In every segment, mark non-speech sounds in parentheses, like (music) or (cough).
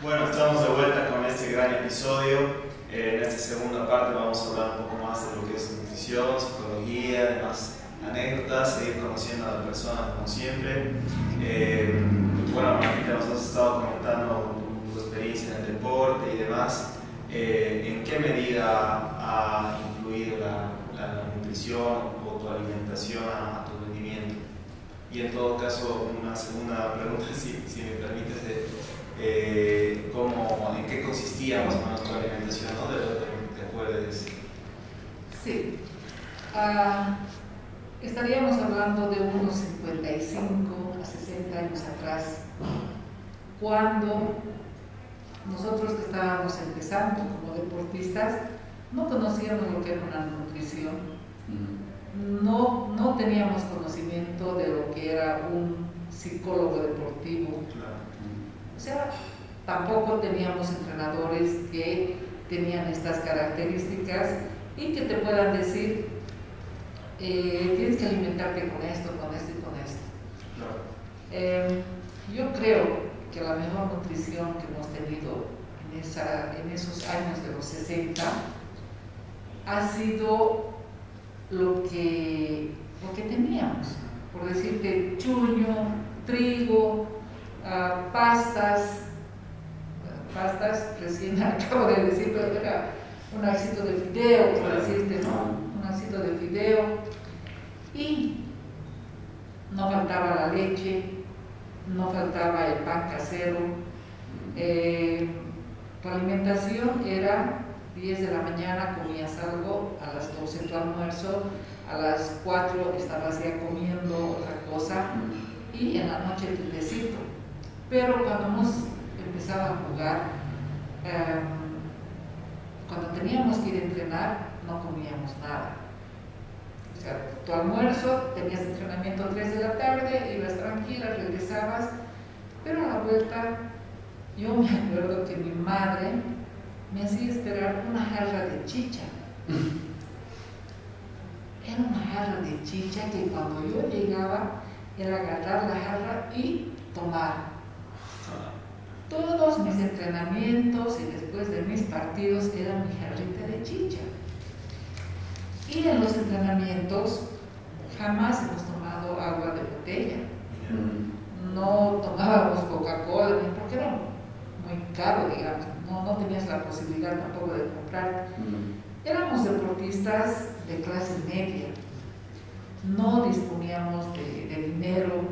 Bueno, estamos de vuelta con este gran episodio. Eh, en esta segunda parte vamos a hablar un poco más de lo que es nutrición, psicología, además anécdotas, seguir conociendo a la persona como siempre. Eh, bueno, Marquita, nos has estado comentando tu, experiencia en el deporte y demás. Eh, ¿En qué medida ha influido la, nutrición o tu alimentación a, tu rendimiento? Y en todo caso, una segunda pregunta, (laughs) si, si me permites, de, eh, cómo, en qué consistía más o menos tu alimentación, ¿no? De lo que te acuerdes. Sí. Ah, estaríamos hablando de unos 55 a 60 años atrás, cuando nosotros que estábamos empezando como deportistas, no conocíamos lo que era una nutrición. No, no teníamos conocimiento de lo que era un psicólogo deportivo. O sea, tampoco teníamos entrenadores que tenían estas características y que te puedan decir, eh, tienes que alimentarte con esto, con esto y con esto. Eh, yo creo que la mejor nutrición que hemos tenido en, esa, en esos años de los 60 ha sido lo que, lo que teníamos. Por decirte, chuño, trigo, pastas, pastas, recién (laughs) acabo de decir, pero era un asito de fideo, por decirte, ¿no? Un asito de fideo. Y no faltaba la leche, no faltaba el pan casero. Eh, tu alimentación era 10 de la mañana comías algo, a las 12 tu almuerzo, a las 4 estabas ya comiendo otra cosa y en la noche tu tecito. Pero cuando hemos empezado a jugar, em, cuando teníamos que ir a entrenar, no comíamos nada. O sea, tu almuerzo, tenías entrenamiento a 3 de la tarde, ibas tranquila, regresabas, pero a la vuelta, yo me acuerdo que mi madre me hacía esperar una jarra de chicha. Era una jarra de chicha que cuando yo llegaba era agarrar la jarra y tomar. Todos mis entrenamientos y después de mis partidos eran mi jarrita de chicha. Y en los entrenamientos jamás hemos tomado agua de botella. No tomábamos Coca-Cola, porque era muy caro, digamos. No, no tenías la posibilidad tampoco de comprar. Éramos deportistas de clase media. No disponíamos de, de dinero,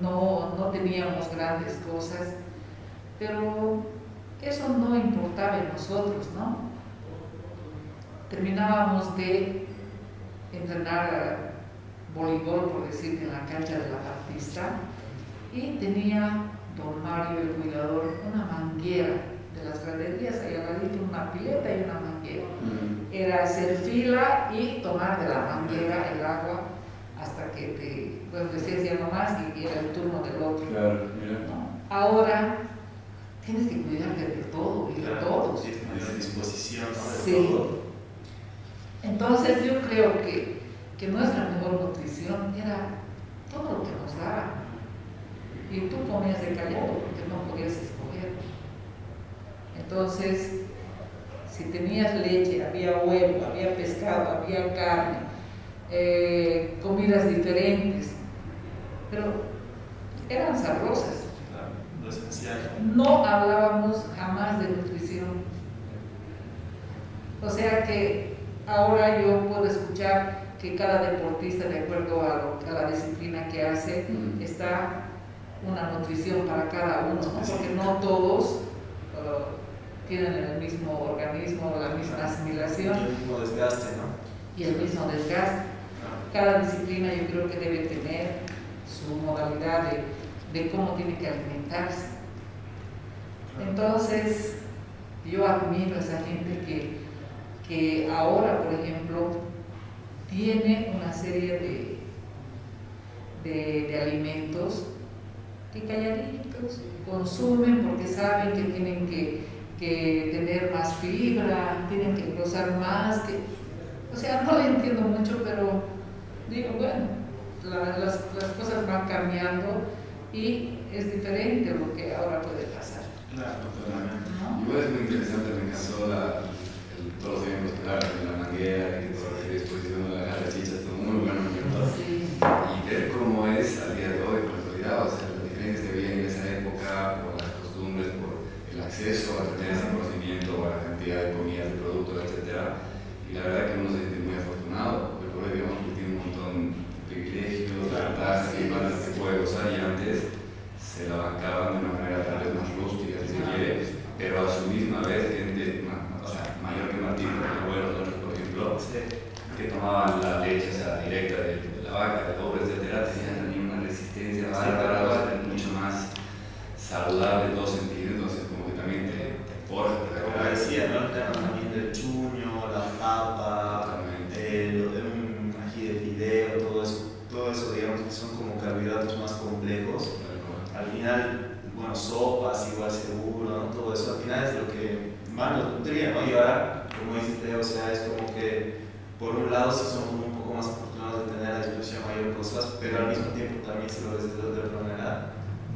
no, no teníamos grandes cosas pero eso no importaba en nosotros, ¿no? Terminábamos de entrenar voleibol, por decir, en la cancha de la Baptista, y tenía don Mario, el cuidador, una manguera de las graderías, ahí al ladito una pileta y una manguera. Mm. Era hacer fila y tomar de la manguera el agua hasta que te, pues decías ya nomás y era el turno del otro. Claro, Ahora tienes que cuidarte de todo y de todos. Sí, disposición sí. Entonces yo creo que, que nuestra mejor nutrición era todo lo que nos daba. Y tú comías de callado porque no podías escoger. Entonces, si tenías leche, había huevo, había pescado, había carne, eh, comidas diferentes, pero eran sabrosas no hablábamos jamás de nutrición. O sea que ahora yo puedo escuchar que cada deportista, de acuerdo a, la disciplina que hace, mm. está una nutrición para cada uno, porque no todos uh, tienen el mismo organismo, la misma asimilación. Y el mismo desgaste, ¿no? Y el mismo desgaste. Cada disciplina yo creo que debe tener su modalidad de de cómo tiene que alimentarse. Entonces, yo admiro a esa gente que, que ahora, por ejemplo, tiene una serie de, de, alimentos que calladitos consumen porque saben que tienen que, que, tener más fibra, tienen que cruzar más. Que, o sea, no lo entiendo mucho, pero digo, bueno, las, las cosas van cambiando y es diferente lo que ahora puede pasar. Claro. es muy interesante, me encantó la, el, todos los tiempos que hablan de la manguera y toda la disposición de la garra chicha, todo muy bueno. Sí. Y ver cómo es al día de hoy, con la actualidad, o sea, la diferencia que había en esa época, por las costumbres, por el acceso a tener ese conocimiento, a la cantidad de comida, de productos, etc. Y la verdad que uno se siente muy afortunado, porque hoy digamos que tiene un montón de privilegios, ventajas y malas que puede gozar y antes se la bancaban de una manera tal vez más rústica, si se quiere, pero a su misma vez gente ma- o sea, mayor que Martín, porque abuelos nuestros, por ejemplo, que tomaban la leche o sea, directa de, de la vaca, del pobre, etcétera, tenían también una resistencia Sí, bárbara, claro. o sea, mucho más saludable en dos sentidos, entonces como que también te, te forja, te Como recuerda. decía, ¿no? El tema también del chuño, la papa, Totalmente. eh, lo de un ají de fideo, todo eso, todo eso, digamos que son como carbohidratos más complejos. Al final, bueno, sopas igual seguro, ¿no? Todo eso al final es lo que más nos nutría, ¿no? Y ahora, como dice Teo, o sea, es como que por un lado sí somos un poco más afortunados de tener a disposición mayor cosas, pero al mismo tiempo también se lo ves de otra manera.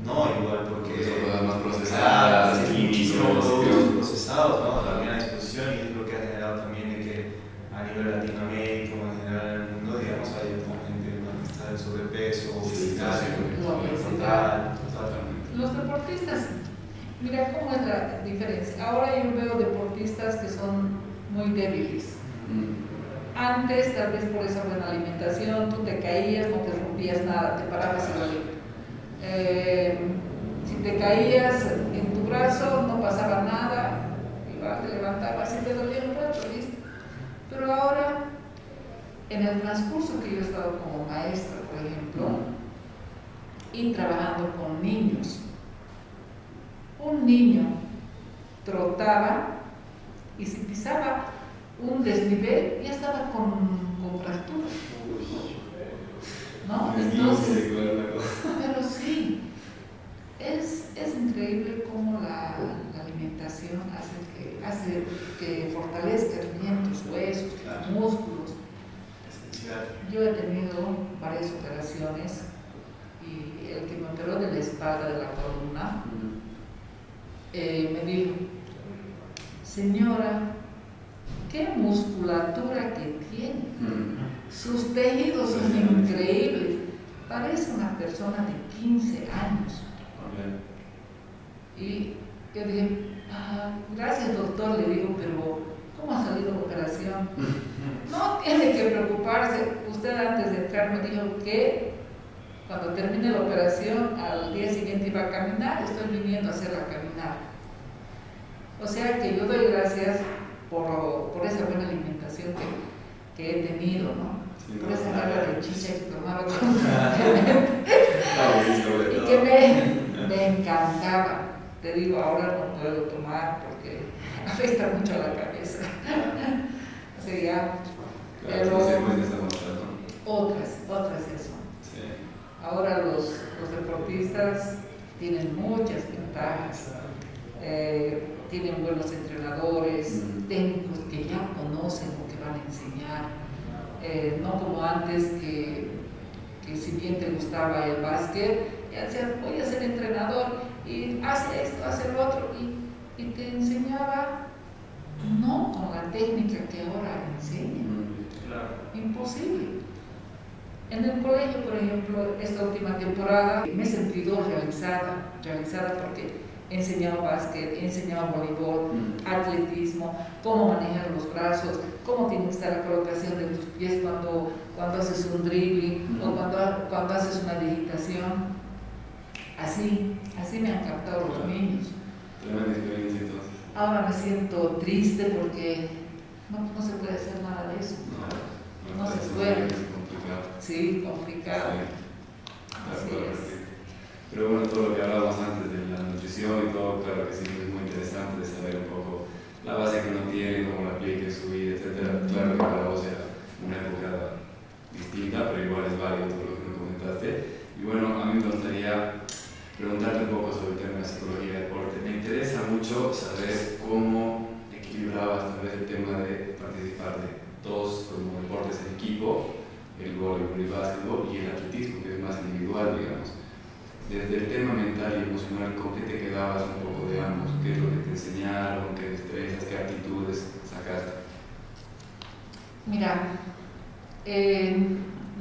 No igual, porque Porque son cosas más Claro, procesadas, sí, químicos, muchísimos productos químicos. procesados, ¿no? También a disposición y es lo que ha generado también de que a nivel latinoamérico, en general en el mundo, digamos, hay otra gente ¿no? que en Sí, obesidad, total. Los deportistas, mira cómo es la diferencia. Ahora yo veo deportistas que son muy débiles. Mm. Antes, tal vez por esa buena alimentación, tú te caías, no te rompías nada, te parabas igualito. Eh, si te caías en tu brazo, no pasaba nada, igual te levantabas y te dolía un rato, listo. Pero ahora, en el transcurso que yo he estado como maestra, por ejemplo, y trabajando con niños, un niño trotaba y si pisaba un desnivel ya estaba con, con fracturas. ¿No? Entonces, (laughs) pero sí, es, es increíble cómo la, la alimentación hace que, hace que fortalezca bien tus huesos, tus músculos. Yo he tenido varias operaciones y el que me operó de la espalda de la columna eh, me dijo, señora, qué musculatura que tiene. Mm. Sus tejidos son increíbles. Parece una persona de 15 años. Y yo dije, "Ah, gracias doctor, le digo, pero ¿cómo ha salido la operación? (laughs) No tiene que preocuparse. Usted antes de entrar me dijo que cuando termine la operación, al día siguiente iba a caminar, estoy viniendo a hacerla caminar. O sea que yo doy gracias por, por esa buena alimentación que, que he tenido, ¿no? Sí, Por no, esa nada. garra de chicha que tomaba (laughs) constantemente Ah, y que me, (laughs) me encantaba. Te digo, ahora no puedo tomar porque afecta mucho a la cabeza. (laughs) Claro, pero- tratando. otras, otras eso. Sí. Ahora los, los deportistas tienen muchas ventajas. Eh, tienen buenos entrenadores, técnicos que ya conocen lo que van a enseñar. Eh, no como antes que, que si bien te gustaba el básquet, ya decían, voy a ser entrenador y hace esto, hace lo otro. Y, y te enseñaba no con la técnica que ahora enseñan. Mm. Claro. Imposible. En el colegio, por ejemplo, esta última temporada me he sentido realizada, realizada porque he enseñado básquet, he enseñado voleibol, Mm. atletismo, cómo manejar los brazos, cómo tiene que estar la colocación de tus pies cuando, cuando haces un dribbling o cuando, cuando haces una digitación. Así, así me han captado los niños. Tremenda experiencia. Ahora me siento triste porque no, no se puede hacer nada de eso. No, No se es puede. complicado. Sí, complicado. Sí. Así es. Pero bueno, todo lo que hablábamos antes de la nutrición y todo, claro que sí, es muy interesante de saber un poco la base que uno tiene, cómo la aplica en su vida, etc. Claro que para vos era una época distinta, pero igual es válido todo lo que me comentaste. Y bueno, a mí me gustaría preguntarte un poco sobre el tema de la psicología y deporte. Me interesa mucho saber cómo equilibrabas tal vez el tema de participar de dos como deportes en equipo, el voleibol y el básquetbol, y el atletismo, que es más individual, digamos. Desde el tema mental y emocional, ¿con qué te quedabas un poco de ambos? ¿Qué es lo que te enseñaron? que destrezas, qué actitudes sacaste? Mira, eh,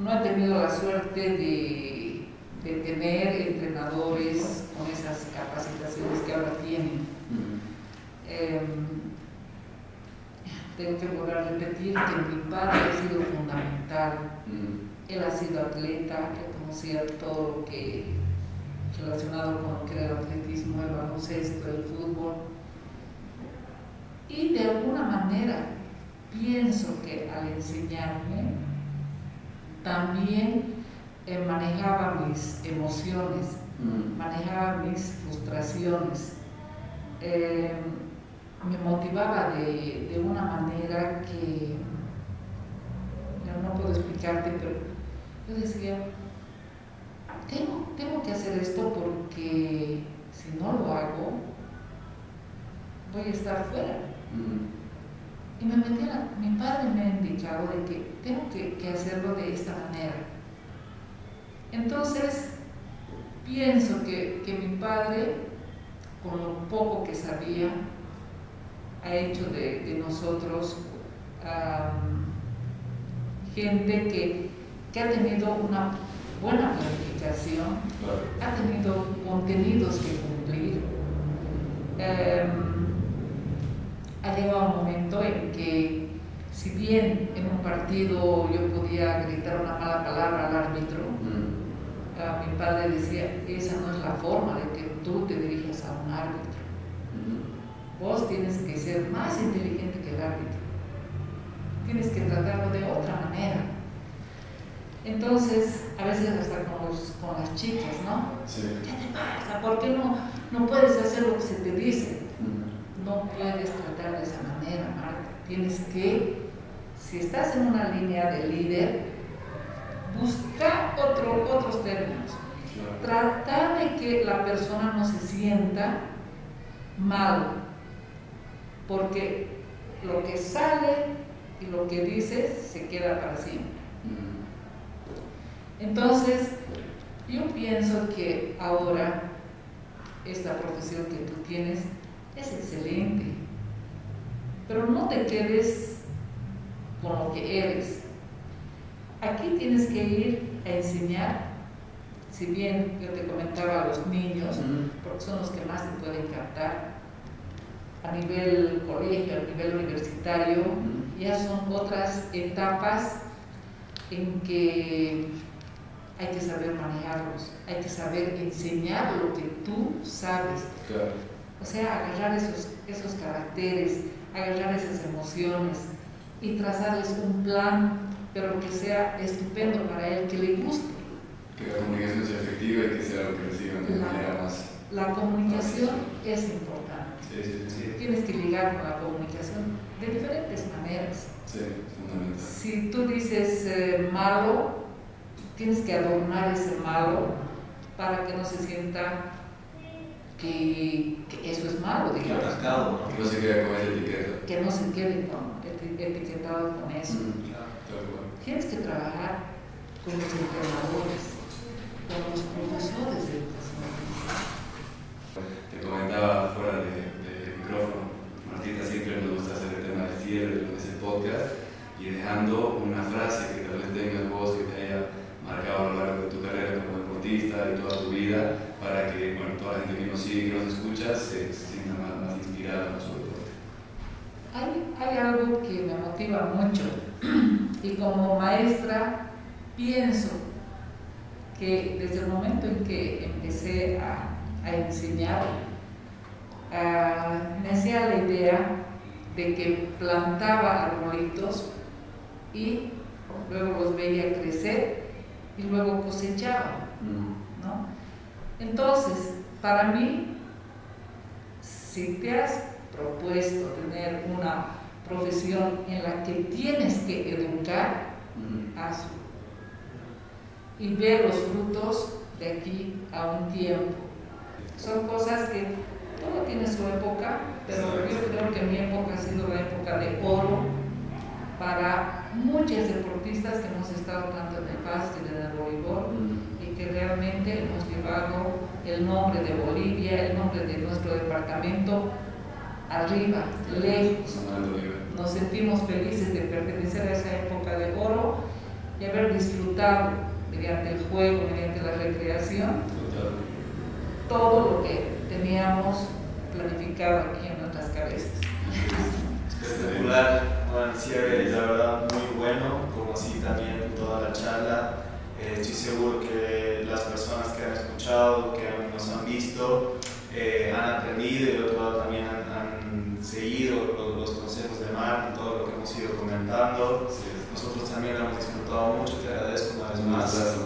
no he tenido la suerte de, de, tener entrenadores con esas capacitaciones que ahora tienen. Eh, tengo que volver a repetir que mi padre ha sido fundamental. Él ha sido atleta, he conocido todo lo que relacionado con lo que era el atletismo, el baloncesto, el fútbol. Y de alguna manera pienso que al enseñarme también eh, manejaba mis emociones, mm. manejaba mis frustraciones, eh, me motivaba de, de, una manera que no puedo explicarte, pero yo decía, tengo, tengo que hacer esto porque si no lo hago, voy a estar fuera. Mm. Y me metí a mi padre me ha indicado de que tengo que, hacerlo de esta manera. Entonces, pienso que, mi padre, con lo poco que sabía, ha hecho de, nosotros gente que, ha tenido una buena planificación, ha tenido contenidos que cumplir. Em, ha llegado un momento en que, si bien en un partido yo podía gritar una mala palabra al árbitro, mm. Mi padre decía, esa no es la forma de que tú te dirijas a un árbitro. Vos tienes que ser más inteligente que el árbitro. Tienes que tratarlo de otra manera. Entonces, a veces hasta con, con las chicas, ¿no? ¿Qué te pasa? ¿Por qué no, no puedes hacer lo que se te dice? no puedes tratar de esa manera, Marta. Tienes que, si estás en una línea de líder, buscar otros términos. Tratar de que la persona no se sienta mal, porque lo que sale y lo que dices se queda para siempre. Entonces, yo pienso que ahora esta profesión que tú tienes es excelente. Pero no te quedes con lo que eres. Aquí tienes que ir a enseñar, si bien yo te comentaba a los niños, porque son los que más te pueden captar, a nivel colegio, a nivel universitario, ya son otras etapas en que hay que saber manejarlos, hay que saber enseñar lo que tú sabes. O sea, agarrar esos, esos caracteres, agarrar esas emociones y trazarles un plan, pero que sea estupendo para él, que le guste. Que la comunicación sea efectiva y que sea lo que reciban de manera más. La comunicación es importante. Sí, sí, sí. Tienes que ligar con la comunicación de diferentes maneras. Sí, fundamental. Si tú dices eh, malo, tienes que adornar ese malo para que no se sienta que, eso es malo, digamos. Que no se quede con esa etiqueta. Que no se quede con, etiquetado con eso. Mm, Tienes que trabajar con los entrenadores, con los profesores de educación. Te comentaba fuera de, de micrófono, Martita siempre nos gusta hacer el tema de cierre de ese podcast y dejando una frase que tal vez tengas vos que te haya marcado a lo largo de tu carrera como deportista y toda tu vida para que bueno, toda la gente que nos sigue y que nos escucha se, sienta más, inspirada con su deporte. Hay, hay algo que me motiva mucho (clears throat) y como maestra pienso que desde el momento en que empecé a, a enseñar, uh, me hacía la idea de que plantaba arbolitos y luego los veía crecer y luego cosechaba. Mm. ¿no? Entonces, para mí, si te has propuesto tener una profesión en la que tienes que educar, hazlo. Y ver los frutos de aquí a un tiempo. Son cosas que todo tiene su época, pero yo creo que mi época ha sido la época de oro para muchos deportistas que hemos estado tanto en el básquet, en el voleibol, y que realmente hemos llevado el nombre de Bolivia, el nombre de nuestro departamento arriba, lejos. Nos sentimos felices de pertenecer a esa época de oro y haber disfrutado mediante el juego, mediante la recreación, todo lo que teníamos planificado aquí en nuestras cabezas. Espectacular, el cierre la verdad muy bueno, como así también toda la charla. Eh, estoy seguro que las personas que han escuchado, que nos han visto, eh, han aprendido y otro lado también han, seguido los, consejos de Martín, todo lo que hemos ido comentando. Nosotros también lo hemos disfrutado mucho, te agradezco una vez más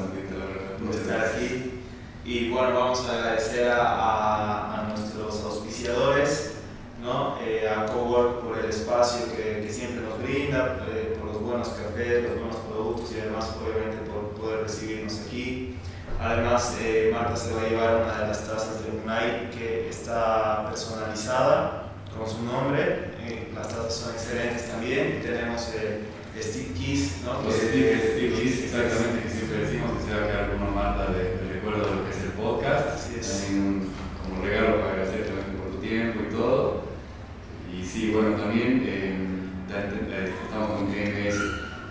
por estar aquí. Y bueno, vamos a agradecer a, a, nuestros auspiciadores, ¿no? Eh, a Cowork por el espacio que, que siempre nos brinda, eh, por los buenos cafés, los buenos productos y además obviamente por poder recibirnos aquí. Además, eh, Marta se va a llevar una de las tazas de Unai que está personalizada con su nombre. las tazas son excelentes también. Tenemos Steve Keys, ¿no? Los Steve Keys, exactamente, que siempre decimos que se va a quedar con una Marta de recuerdo de lo que es el podcast. Así es. También como regalo para agradecerte por tu tiempo y todo. Y sí, bueno, también eh, estamos con GMS,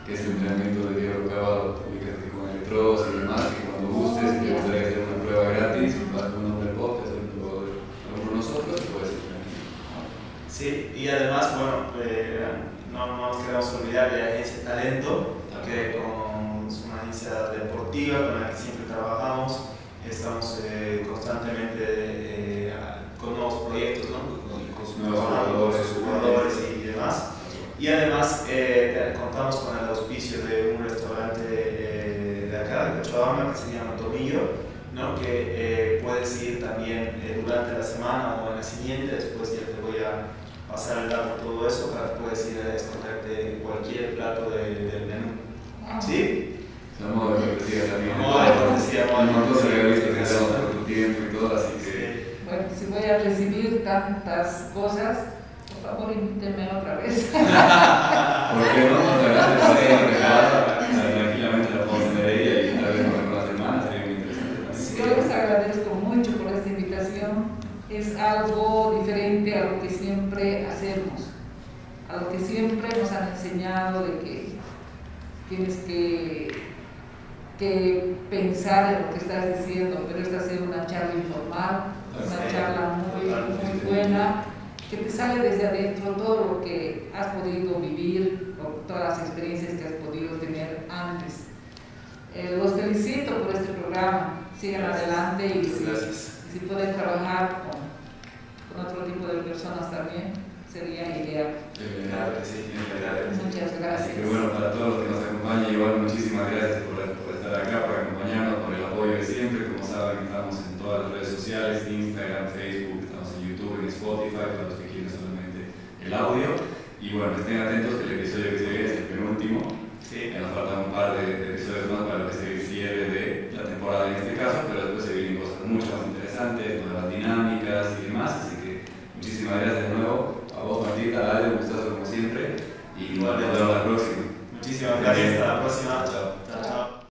que es el entrenamiento de Diego Cavado, ubícate con electrodos y demás, que cuando gustes, si te gustaría hacer una prueba gratis, vas con un nombre del podcast, por nosotros, y puedes Sí, y además, bueno, eh, no, no, nos queremos olvidar de la agencia Talento, que con una agencia deportiva con la que siempre trabajamos, estamos eh, constantemente eh, con nuevos proyectos, ¿no? con, nuevos jugadores, jugadores y demás. Y además eh, contamos con el auspicio de un restaurante Cochabamba, que se llama Tomillo, ¿no? que puedes ir también durante la semana o en la siguiente, después ya te voy a pasar el dato todo eso para que puedas ir a escogerte cualquier plato del menú. ¿Sí? No, modo de cortesía también. No, de cortesía, Un montón de revistas que hacemos por tu tiempo y todo, así que. Bueno, si voy a recibir tantas cosas, por favor invíteme otra vez. (laughs) ¿Por qué no? Muchas gracias por haber regalado. Tranquilamente la podemos tener ella y tal vez nos más semanas, sería muy interesante. Yo les agradezco mucho por esta invitación. Es algo diferente a lo que siempre hacemos, a lo que siempre nos han enseñado de que tienes que que pensar en lo que estás diciendo, pero esta es una charla informal, una charla muy, muy buena, que te sale desde adentro todo lo que has podido vivir, todas las experiencias que has podido tener antes. Eh, los felicito por este programa, sigan adelante y si, pueden trabajar con, con otro tipo de personas también, sería ideal. Muchas gracias. Y bueno, para todos los que nos acompañan, igual muchísimas gracias por, por estar acá, por acompañarnos, por el apoyo de siempre. Como saben, estamos en todas las redes sociales, Instagram, Facebook, estamos en YouTube, en Spotify, para los que quieren solamente el audio. Y bueno, estén atentos que el episodio que se viene es el penúltimo. Sí. Nos faltan un par de, episodios más para